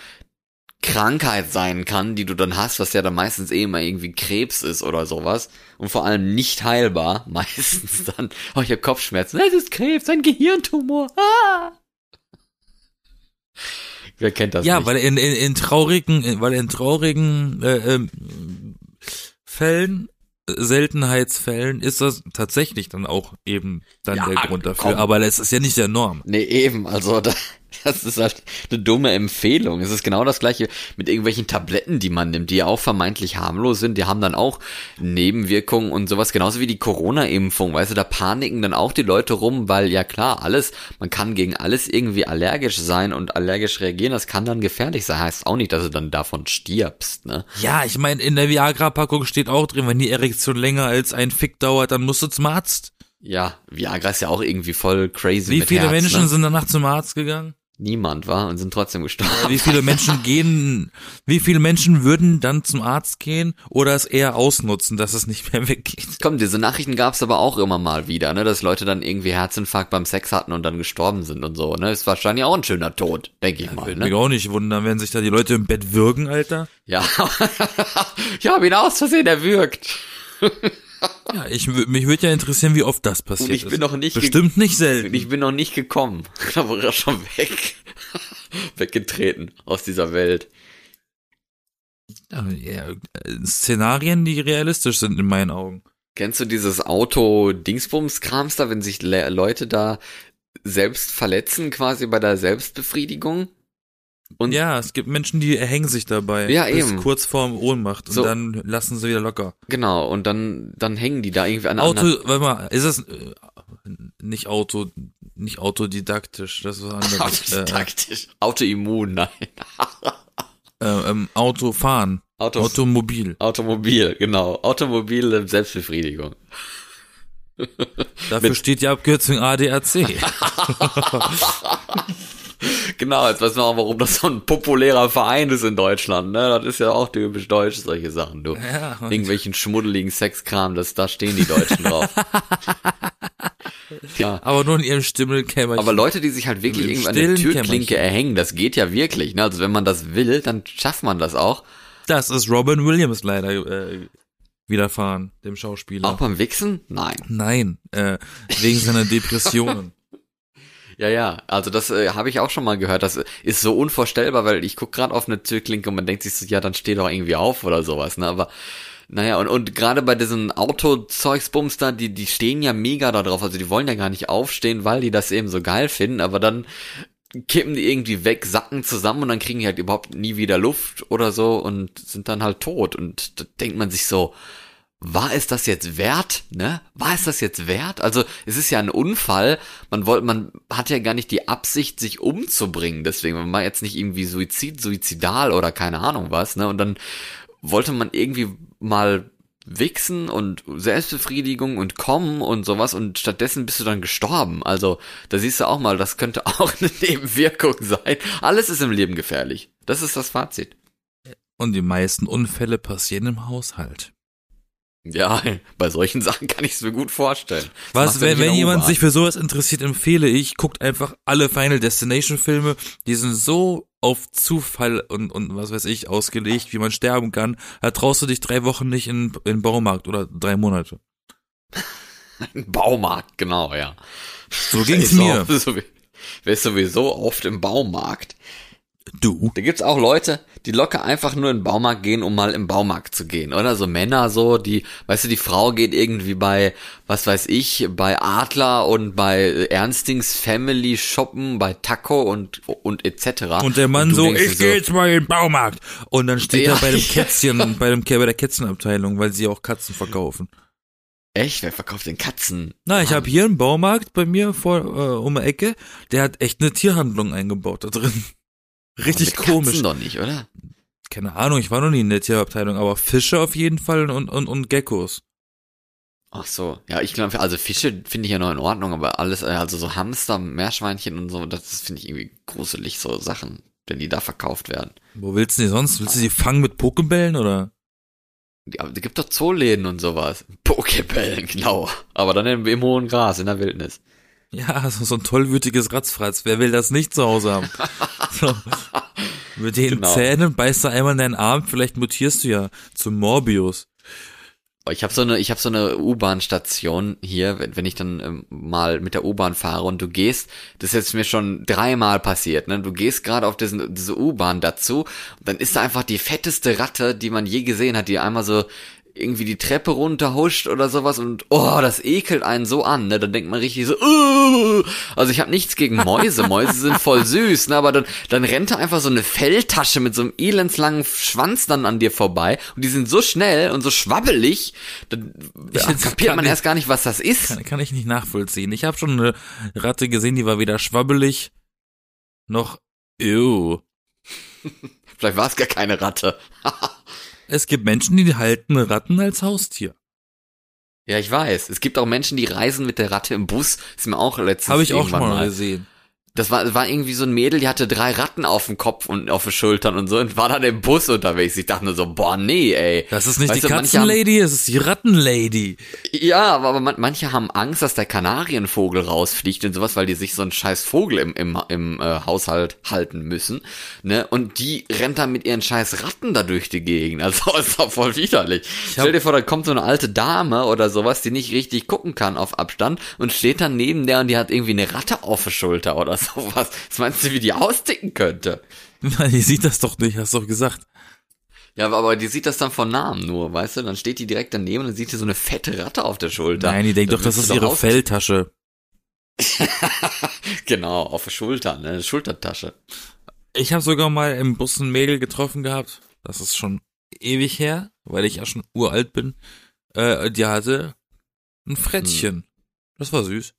Krankheit sein kann, die du dann hast, was ja dann meistens eh immer irgendwie Krebs ist oder sowas und vor allem nicht heilbar, meistens dann, oh, ich hab Kopfschmerzen, es ist Krebs, ein Gehirntumor, ah! Wer kennt das ja, nicht? weil in, in, in traurigen, weil in traurigen äh, ähm, Fällen, Seltenheitsfällen ist das tatsächlich dann auch eben dann ja, der Grund dafür. Komm. Aber es ist ja nicht der Norm. Nee, eben. Also da, das ist halt eine dumme Empfehlung. Es ist genau das gleiche mit irgendwelchen Tabletten, die man nimmt, die ja auch vermeintlich harmlos sind. Die haben dann auch Nebenwirkungen und sowas. Genauso wie die Corona-Impfung. Weißt du, da paniken dann auch die Leute rum, weil ja klar, alles, man kann gegen alles irgendwie allergisch sein und allergisch reagieren. Das kann dann gefährlich sein. Heißt auch nicht, dass du dann davon stirbst, ne? Ja, ich meine, in der Viagra-Packung steht auch drin, wenn die Erektion länger als ein Fick dauert, dann musst du zum Arzt. Ja, Viagra ist ja auch irgendwie voll crazy. Wie viele Herz, Menschen ne? sind danach zum Arzt gegangen? Niemand war und sind trotzdem gestorben. Wie viele Menschen gehen, wie viele Menschen würden dann zum Arzt gehen oder es eher ausnutzen, dass es nicht mehr weggeht? Komm, diese Nachrichten gab's aber auch immer mal wieder, ne, dass Leute dann irgendwie Herzinfarkt beim Sex hatten und dann gestorben sind und so, ne? Ist wahrscheinlich auch ein schöner Tod, denke ich ja, mal, ne? Mich auch nicht wundern, wenn sich da die Leute im Bett würgen, Alter. Ja, ich habe ihn aus Versehen erwürgt. Ja, ich, mich würde ja interessieren, wie oft das passiert und ich bin noch nicht Bestimmt nicht selten. Ich bin noch nicht gekommen. Da war er schon weg. Weggetreten aus dieser Welt. Ja, Szenarien, die realistisch sind in meinen Augen. Kennst du dieses Auto-Dingsbums-Krams da, wenn sich Le Leute da selbst verletzen, quasi bei der Selbstbefriedigung? Und ja, es gibt Menschen, die erhängen sich dabei. Ja, bis eben. kurz vorm Ohnmacht und So. dann lassen sie wieder locker. Genau, und dann, dann hängen die da irgendwie an Auto, anderen- warte mal, ist es äh, nicht Auto, nicht autodidaktisch, das ist was anderes. äh, Taktisch. Autoimmun, nein. äh, ähm, Autofahren, Auto, Automobil. Automobil, genau. Automobile Selbstbefriedigung. Dafür steht die Abkürzung ADAC. Genau, jetzt weiß man auch, warum das so ein populärer Verein ist in Deutschland, ne? Das ist ja auch typisch deutsch, solche Sachen, du. Ja, Irgendwelchen schmuddeligen Sexkram, das, da stehen die Deutschen drauf. ja. Aber nur in ihrem Stimmelkämmerchen. Aber Leute, die sich halt wirklich irgendwie an der Türklinke erhängen, das geht ja wirklich, ne? Also wenn man das will, dann schafft man das auch. das ist Robin Williams leider äh, widerfahren, dem Schauspieler. Auch beim Wichsen? Nein. Nein, äh, wegen seiner Depressionen. Ja, ja, also das äh, habe ich auch schon mal gehört. Das ist so unvorstellbar, weil ich guck gerade auf eine Türklinke und man denkt sich so, ja, dann steh doch irgendwie auf oder sowas, ne? Aber naja, und, und gerade bei diesen Autozeugsbums da, die, die stehen ja mega da drauf. Also die wollen ja gar nicht aufstehen, weil die das eben so geil finden, aber dann kippen die irgendwie weg, sacken zusammen und dann kriegen die halt überhaupt nie wieder Luft oder so und sind dann halt tot. Und da denkt man sich so, war es das jetzt wert, ne? War es das jetzt wert? Also, es ist ja ein Unfall. Man wollte, man hat ja gar nicht die Absicht, sich umzubringen. Deswegen, man war jetzt nicht irgendwie Suizid, suizidal oder keine Ahnung was, ne? Und dann wollte man irgendwie mal wichsen und Selbstbefriedigung und kommen und sowas und stattdessen bist du dann gestorben. Also, da siehst du auch mal, das könnte auch eine Nebenwirkung sein. Alles ist im Leben gefährlich. Das ist das Fazit. Und die meisten Unfälle passieren im Haushalt. Ja, bei solchen Sachen kann ich es mir gut vorstellen. Das Was, wenn, wenn jemand sich für sowas interessiert, empfehle ich, guckt einfach alle Final Destination Filme. Die sind so auf Zufall und, und was weiß ich ausgelegt, wie man sterben kann. Da traust du dich drei Wochen nicht in, in den Baumarkt oder drei Monate. Baumarkt, genau, ja. So ging's mir. wer ist sowieso oft im Baumarkt. Du. Da gibt's auch Leute, die locker einfach nur in den Baumarkt gehen, um mal im Baumarkt zu gehen, oder? So Männer so, die, weißt du, die Frau geht irgendwie bei, was weiß ich, bei Adler und bei Ernstings Family shoppen, bei Taco und, und etc. Und der Mann du so, ich gehe jetzt mal in den Baumarkt. Und dann steht Ja, er bei dem. Kätzchen, bei dem bei der Kätzenabteilung, weil sie auch Katzen verkaufen. Echt, wer verkauft denn Katzen? Na, ich habe hier einen Baumarkt bei mir vor äh, um die Ecke, der hat echt eine Tierhandlung eingebaut da drin. Richtig komisch. Doch nicht, oder? Keine Ahnung, ich war noch nie in der Tierabteilung, aber Fische auf jeden Fall und und und Geckos. Ach so, ja, ich glaube, also Fische finde ich ja noch in Ordnung, aber alles, äh, also so Hamster, Meerschweinchen und so, das finde ich irgendwie gruselig, so Sachen, wenn die da verkauft werden. Wo willst du die sonst? Willst du die fangen mit Pokebällen oder? Aber, die gibt doch Zooläden und sowas. Pokebällen, genau. Aber dann im, im hohen Gras, in der Wildnis. Ja, so, so ein tollwütiges Ratzfratz. Wer will das nicht zu Hause haben? so. Mit den Genau. Zähnen beißt du einmal in deinen Arm, vielleicht mutierst du ja zum Morbius. Oh, Ich habe so eine, ich habe so eine U-Bahn-Station hier, wenn, wenn ich dann ähm, mal mit der U-Bahn fahre und du gehst, das ist jetzt mir schon dreimal passiert, ne? Du gehst gerade auf diesen, diese U-Bahn dazu, dann ist da einfach die fetteste Ratte, die man je gesehen hat, die einmal so irgendwie die Treppe runterhuscht oder sowas und oh, das ekelt einen so an, ne? Dann denkt man richtig so, uh, also ich habe nichts gegen Mäuse, Mäuse sind voll süß, ne? Aber dann, dann rennt da einfach so eine Felltasche mit so einem elendslangen Schwanz dann an dir vorbei und die sind so schnell und so schwabbelig, dann Ich- ja, kapiert man ich- erst gar nicht, was das ist. Kann, kann ich nicht nachvollziehen. Ich habe schon eine Ratte gesehen, die war weder schwabbelig noch ew. Vielleicht war es gar keine Ratte. Es gibt Menschen, die halten Ratten als Haustier. ja, ich weiß. Es gibt auch Menschen, die reisen mit der Ratte im Bus. Ist mir auch letztens Habe ich auch schon irgendwann mal gesehen. Das war, war irgendwie so ein Mädel, die hatte drei Ratten auf dem Kopf und auf den Schultern und so und war dann im Bus unterwegs. Ich dachte nur so, boah, nee, ey. Das ist nicht Weißt die du, Katzenlady, es ist die Rattenlady. Ja, aber, aber man, manche haben Angst, dass der Kanarienvogel rausfliegt und sowas, weil die sich so einen scheiß Vogel im, im, im äh, Haushalt halten müssen. Ne? Und die rennt dann mit ihren scheiß Ratten da durch die Gegend. Also ist doch voll widerlich. Stell dir vor, da kommt so eine alte Dame oder sowas, die nicht richtig gucken kann auf Abstand und steht dann neben der und die hat irgendwie eine Ratte auf der Schulter oder sowas. Was meinst du, wie die austicken könnte? Die sieht das doch nicht, hast du doch gesagt. Ja, aber- die sieht das dann von Namen nur, weißt du? Dann steht die direkt daneben und dann sieht die so eine fette Ratte auf der Schulter. Nein, die denkt Dann doch, das ist ihre aus- Felltasche. Genau, auf der Schulter, ne? Schultertasche. Ich habe sogar mal im Bus ein Mädel getroffen gehabt. Das ist schon ewig her, weil ich ja schon uralt bin. Äh, die hatte ein Frettchen. Das war süß.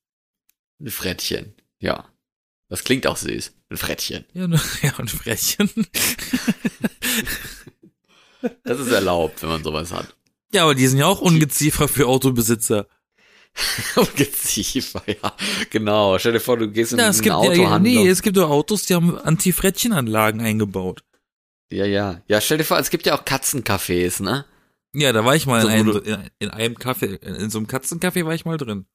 Ein Frettchen. Ja. Das klingt auch süß. Ein Frettchen. Ja, ne, ja ein Frettchen. Das ist erlaubt, wenn man sowas hat. ja, aber die sind ja auch Ungeziefer für Autobesitzer. Ungeziefer, ja. Genau. Stell dir vor, du gehst in Ja, es einen gibt ja, Autohandel. nee, es gibt doch Autos, die haben Anti-Frettchenanlagen eingebaut. Ja, ja. Ja, stell dir vor, es gibt ja auch Katzencafés, ne? Ja, da war ich mal So, in, einem, in, in einem Kaffee, in so einem Katzencafé war ich mal drin.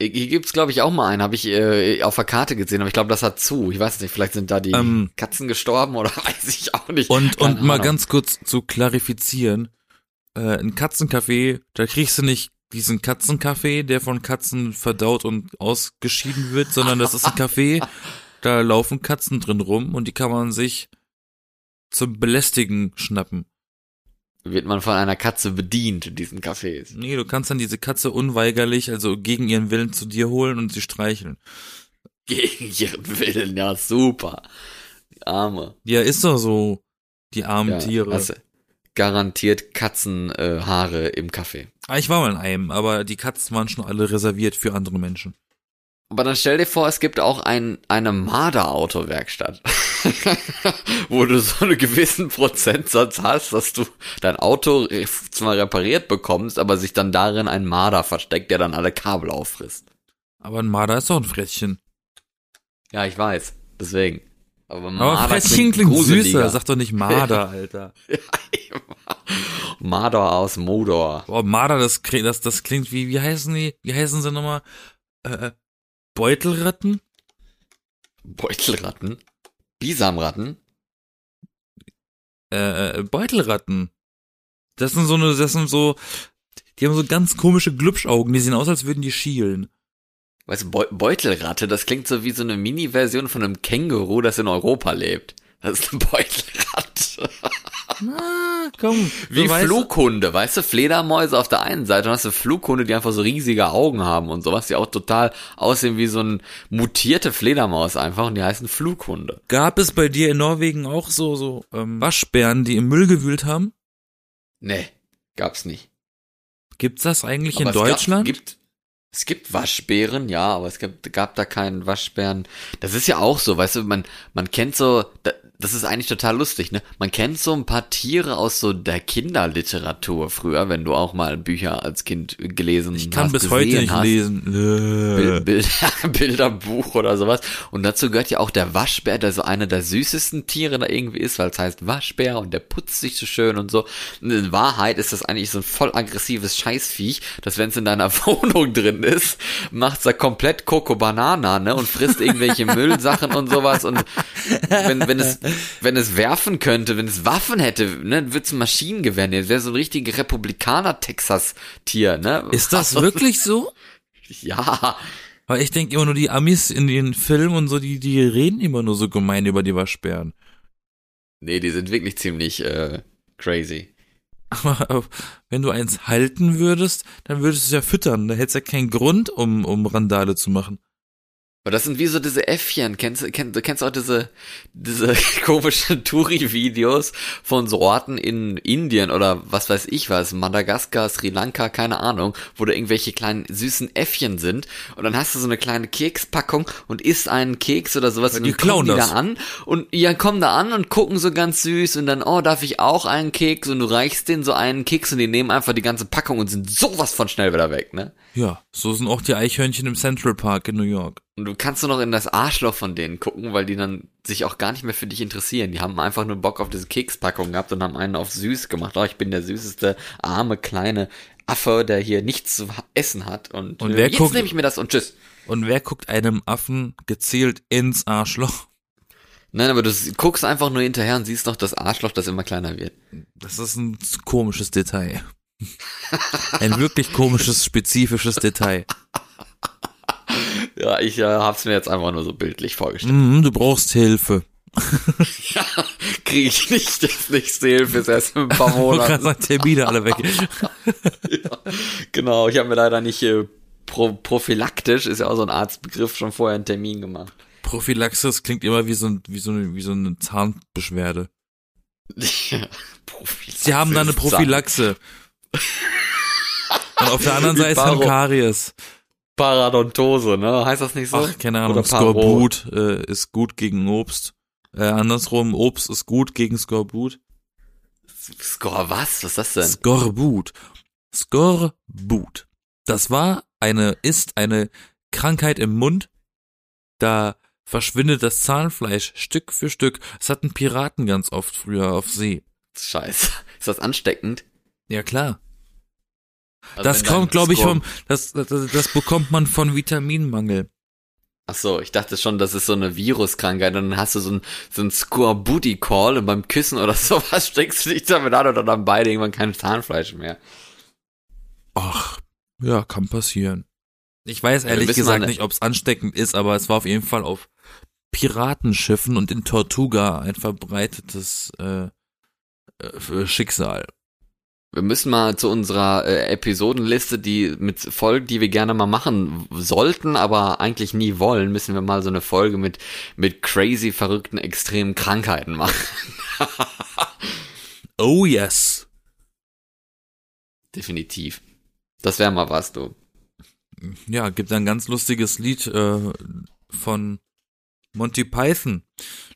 Hier gibt's, glaube ich, auch mal einen, habe ich äh, auf der Karte gesehen, aber ich glaube, das hat zu. Ich weiß nicht, vielleicht sind da die Ähm. Katzen gestorben oder weiß ich auch nicht. Und, Keine und mal ganz kurz zu klarifizieren, äh, ein Katzencafé, da kriegst du nicht diesen Katzenkaffee, der von Katzen verdaut und ausgeschieden wird, sondern das ist ein Café, da laufen Katzen drin rum und die kann man sich zum Belästigen schnappen. Wird man von einer Katze bedient in diesen Cafés. Nee, du kannst dann diese Katze unweigerlich, also gegen ihren Willen zu dir holen und sie streicheln. Gegen ihren Willen, ja, super. Die Arme. Ja, ist doch so, die armen Ja, Tiere. hast garantiert Katzenhaare äh, im Kaffee. Ah, ich war mal in einem, aber die Katzen waren schon alle reserviert für andere Menschen. Aber dann stell dir vor, es gibt auch ein, eine Marder-Autowerkstatt, wo du so einen gewissen Prozentsatz hast, dass du dein Auto zwar repariert bekommst, aber sich dann darin ein Marder versteckt, der dann alle Kabel auffrisst. Aber ein Marder ist doch ein Frettchen. Ja, ich weiß. Deswegen. Aber, Aber Marder Frettchen klingt gruseliger. süßer, sag doch nicht Marder, Alter. Marder aus Modor. Boah, Marder, das, das, das klingt wie, wie heißen die, wie heißen sie nochmal? Äh, Beutelratten? Beutelratten. Bisamratten. Äh, äh, Beutelratten. Das sind so eine, das sind so, die haben so ganz komische Glubschaugen, die sehen aus, als würden die schielen. Weißt du, Beu Beutelratte, das klingt so wie so eine Mini-Version von einem Känguru, das in Europa lebt. Das ist eine Beutelratte. Na, komm. Wie Flughunde, weißt du, Fledermäuse auf der einen Seite und hast du Flughunde, die einfach so riesige Augen haben und sowas, die auch total aussehen wie so ein mutierte Fledermaus einfach und die heißen Flughunde. Gab es bei dir in Norwegen auch so, so, ähm, Waschbären, die im Müll gewühlt haben? Nee, gab's nicht. Gibt's das eigentlich Aber in es gab- Deutschland? gibt, es gibt Waschbären, ja, aber es gab, gab da keinen Waschbären. Das ist ja auch so, weißt du, man, man kennt so, da- das ist eigentlich total lustig, ne? Man kennt so ein paar Tiere aus so der Kinderliteratur früher, wenn du auch mal Bücher als Kind gelesen hast. ich kann bis heute nicht hast. lesen. Bild. Bild, Bilderbuch oder sowas. Und dazu gehört ja auch der Waschbär, der so einer der süßesten Tiere da irgendwie ist, weil es heißt Waschbär und der putzt sich so schön und so. Und in Wahrheit ist das eigentlich so ein voll aggressives Scheißviech, dass wenn es in deiner Wohnung drin ist, macht's da komplett Coco Banana, ne, und frisst irgendwelche Müllsachen und sowas und wenn, wenn es, wenn es werfen könnte, wenn es Waffen hätte, ne, wird's ein Maschinengewehr nehmen. Es wäre so ein richtiger Republikaner-Texas-Tier, ne? Ist das wirklich so? Ja, Weil ich denke immer nur, die Amis in den Filmen und so, die, die reden immer nur so gemein über die Waschbären. Nee, die sind wirklich ziemlich äh, crazy. Aber wenn du eins halten würdest, dann würdest du es ja füttern. Da hättest du ja keinen Grund, um, um Randale zu machen. Aber das sind wie so diese Äffchen. Kennst du, kennst, du kennst auch diese, diese komischen Touri-Videos von so Orten in Indien oder was weiß ich was, Madagaskar, Sri Lanka, keine Ahnung, wo da irgendwelche kleinen süßen Äffchen sind und dann hast du so eine kleine Kekspackung und isst einen Keks oder sowas Ja, und die klauen die das. da an und ja, kommen da an und gucken so ganz süß und dann, oh, darf ich auch einen Keks und du reichst denen so einen Keks und die nehmen einfach die ganze Packung und sind sowas von schnell wieder weg, ne? Ja, so sind auch die Eichhörnchen im Central Park in New York. Und du kannst nur noch in das Arschloch von denen gucken, weil die dann sich auch gar nicht mehr für dich interessieren. Die haben einfach nur Bock auf diese Kekspackung gehabt und haben einen auf süß gemacht. Oh, ich bin der süßeste, arme, kleine Affe, der hier nichts zu essen hat. Und, Und äh, wer jetzt guckt- nehme ich mir das und tschüss. Und wer guckt einem Affen gezielt ins Arschloch? Nein, aber du guckst einfach nur hinterher und siehst noch das Arschloch, das immer kleiner wird. Das ist ein komisches Detail. Ein wirklich komisches, spezifisches Detail. Ja, ich äh, hab's mir jetzt einfach nur so bildlich vorgestellt. Mhm, du brauchst Hilfe. ja, kriege ich nicht das nächste Hilfe, ist erst in ein paar Monaten. sagen, Termine alle weg. ja, genau, ich habe mir leider nicht äh, pro, prophylaktisch, ist ja auch so ein Arztbegriff, schon vorher einen Termin gemacht. Prophylaxis klingt immer wie so, ein, wie so, eine, wie so eine Zahnbeschwerde. Ja, Sie haben da eine Prophylaxe. Und auf der anderen Seite haben Karies. Paradontose, ne? Heißt das nicht so? Ach, keine Ahnung. Skorbut äh, ist gut gegen Obst. Äh, andersrum, Obst ist gut gegen Skorbut. Skor was? Was ist das denn? Skorbut. Skorbut. Das war eine, ist eine Krankheit im Mund. Da verschwindet das Zahnfleisch Stück für Stück. Das hatten Piraten ganz oft früher auf See. Scheiße. Ist das ansteckend? Ja, klar. Also das kommt, glaube ich, vom, das, das, das bekommt man von Vitaminmangel. Ach so, ich dachte schon, das ist so eine Viruskrankheit. Und dann hast du so ein, so ein Score-Booty-Call und beim Küssen oder sowas steckst du dich damit an oder dann beide irgendwann kein Zahnfleisch mehr. Ach, ja, kann passieren. Ich weiß ehrlich gesagt nicht, ob es ansteckend ist, aber es war auf jeden Fall auf Piratenschiffen und in Tortuga ein verbreitetes äh, äh, Schicksal. Wir müssen mal zu unserer äh, Episodenliste, die mit Folgen, die wir gerne mal machen sollten, aber eigentlich nie wollen, müssen wir mal so eine Folge mit mit crazy verrückten extremen Krankheiten machen. oh yes. Definitiv. Das wäre mal was, du. Ja, gibt ein ganz lustiges Lied äh, von Monty Python.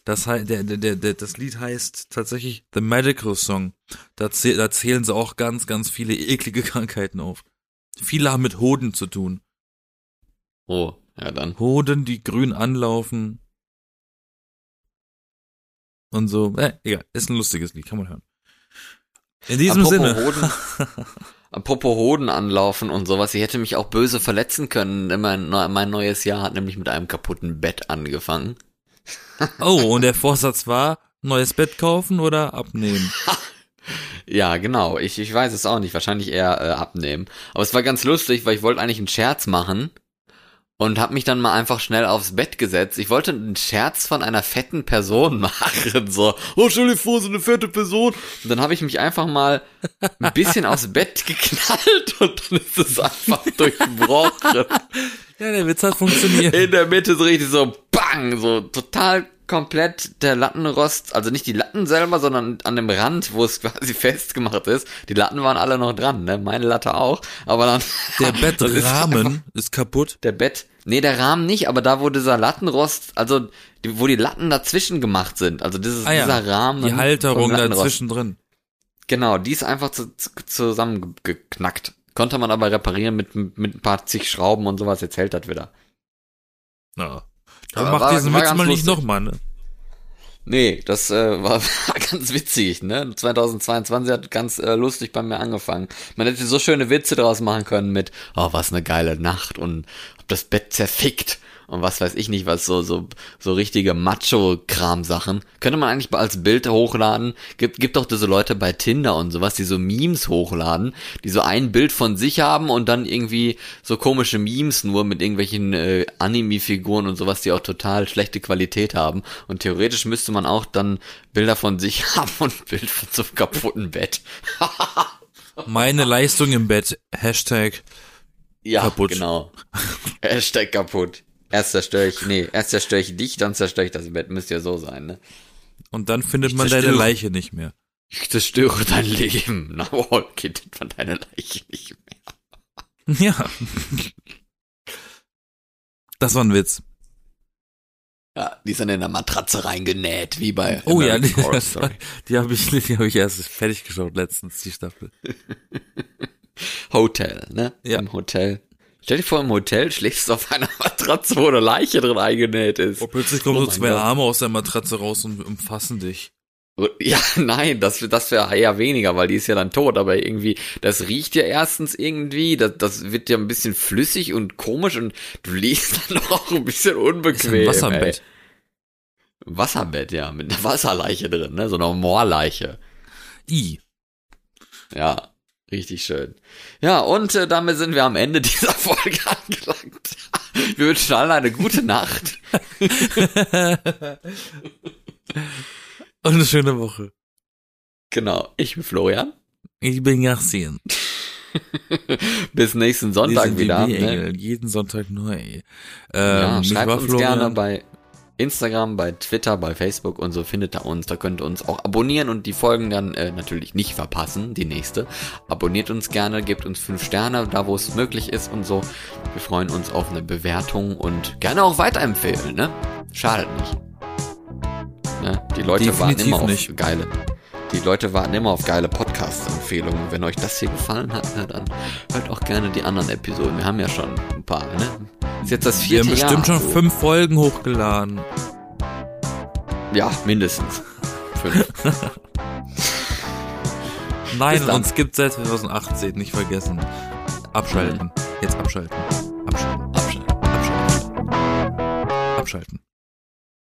Das, der, der, der, das Lied heißt tatsächlich The Medical Song. Da, zäh da zählen sie auch ganz, ganz viele eklige Krankheiten auf. Viele haben mit Hoden zu tun. Oh, ja dann. Hoden, die grün anlaufen. Und so. Äh, egal, ist ein lustiges Lied, kann man hören. In diesem Apropos Sinne. Hoden, apropos Hoden anlaufen und sowas, ich hätte mich auch böse verletzen können. Mein, mein neues Jahr hat nämlich mit einem kaputten Bett angefangen. Oh, und der Vorsatz war, neues Bett kaufen oder abnehmen? ja, genau. Ich, ich weiß es auch nicht. Wahrscheinlich eher äh, abnehmen. Aber es war ganz lustig, weil ich wollte eigentlich einen Scherz machen und habe mich dann mal einfach schnell aufs Bett gesetzt. Ich wollte einen Scherz von einer fetten Person machen, so, oh, stell dir vor, so eine fette Person. Und dann habe ich mich einfach mal ein bisschen aufs Bett geknallt und dann ist es einfach durchbrochen. Ja, der Witz hat funktioniert. In der Mitte so richtig so bang, so total komplett der Lattenrost, also nicht die Latten selber, sondern an dem Rand, wo es quasi festgemacht ist. Die Latten waren alle noch dran, ne? Meine Latte auch, aber dann der Bettrahmen ist, ist, kaputt. Der Bett, nee, der Rahmen nicht, aber da wo dieser Lattenrost, also die, wo die Latten dazwischen gemacht sind, also dieses ah ja, dieser Rahmen, die Halterung dazwischen drin. Genau, die ist einfach zu, zu, zusammengeknackt. Konnte man aber reparieren mit, mit ein paar zig Schrauben und sowas, jetzt hält das wieder. Ja. Dann mach war, diesen war Witz mal nicht nochmal, ne? Nee, das äh, war, war ganz witzig, ne? 2022 hat ganz äh, lustig bei mir angefangen. Man hätte so schöne Witze draus machen können mit, oh, was eine geile Nacht und hab das Bett zerfickt und was weiß ich nicht, was so, so, so richtige Macho-Kram-Sachen. Könnte man eigentlich als Bild hochladen. Gibt, gibt doch diese Leute bei Tinder und sowas, die so Memes hochladen, die so ein Bild von sich haben und dann irgendwie so komische Memes nur mit irgendwelchen äh, Anime-Figuren und sowas, die auch total schlechte Qualität haben. Und theoretisch müsste man auch dann Bilder von sich haben und ein Bild von so einem kaputten Bett. Meine Leistung im Bett. Hashtag ja, kaputt. genau. Hashtag kaputt. Erst zerstöre ich, nee, erst zerstöre ich dich, dann zerstöre ich das Bett. Müsste ja so sein, ne? Und dann findet ich man deine Leiche nicht mehr. Ich zerstöre dein Leben. Na wohl, findet man deine Leiche nicht mehr. Ja. Das war ein Witz. Ja, die sind in der Matratze reingenäht, wie bei Oh ja, die, die habe ich, die habe ich erst fertig geschaut letztens, die Staffel. Hotel, ne? Ja. Im Hotel. Stell dir vor, im Hotel schläfst du auf einer Matratze, wo eine Leiche drin eingenäht ist. Und oh, plötzlich kommen oh so zwei Gott. Arme aus der Matratze raus und umfassen dich. Ja, nein, das, das wäre eher weniger, weil die ist ja dann tot, aber irgendwie, das riecht ja erstens irgendwie, das, das wird ja ein bisschen flüssig und komisch und du liegst dann auch ein bisschen unbequem. Das ist ein Wasserbett. Ey. Wasserbett, ja, mit einer Wasserleiche drin, ne, so einer Moorleiche. I. Ja. Richtig schön. Ja, und äh, damit sind wir am Ende dieser Folge angelangt. Wir wünschen allen eine gute Nacht. Und eine schöne Woche. Genau. Ich bin Florian. Ich bin Yassin. Bis nächsten Sonntag wieder. wie Ne? Jeden Sonntag neu. Ähm, Ja, schreibt uns Florian? gerne bei Instagram, bei Twitter, bei Facebook und so findet ihr uns. Da könnt ihr uns auch abonnieren und die Folgen dann äh, natürlich nicht verpassen, die nächste. Abonniert uns gerne, gebt uns fünf Sterne, da wo es möglich ist und so. Wir freuen uns auf eine Bewertung und gerne auch weiterempfehlen, ne? Schadet nicht. Ne? Die Leute Definitiv immer auf nicht. geile. Die Leute warten immer auf geile Podcast-Empfehlungen. Wenn euch das hier gefallen hat, dann hört auch gerne die anderen Episoden. Wir haben ja schon ein paar, ne? Ist jetzt das Wir haben vierte bestimmt Jahr. schon so. fünf Folgen hochgeladen. Ja, mindestens. Fünf. Nein, uns gibt seit 2018, nicht vergessen. Abschalten. Jetzt abschalten. Abschalten. Abschalten. Abschalten. Abschalten. Abschalten.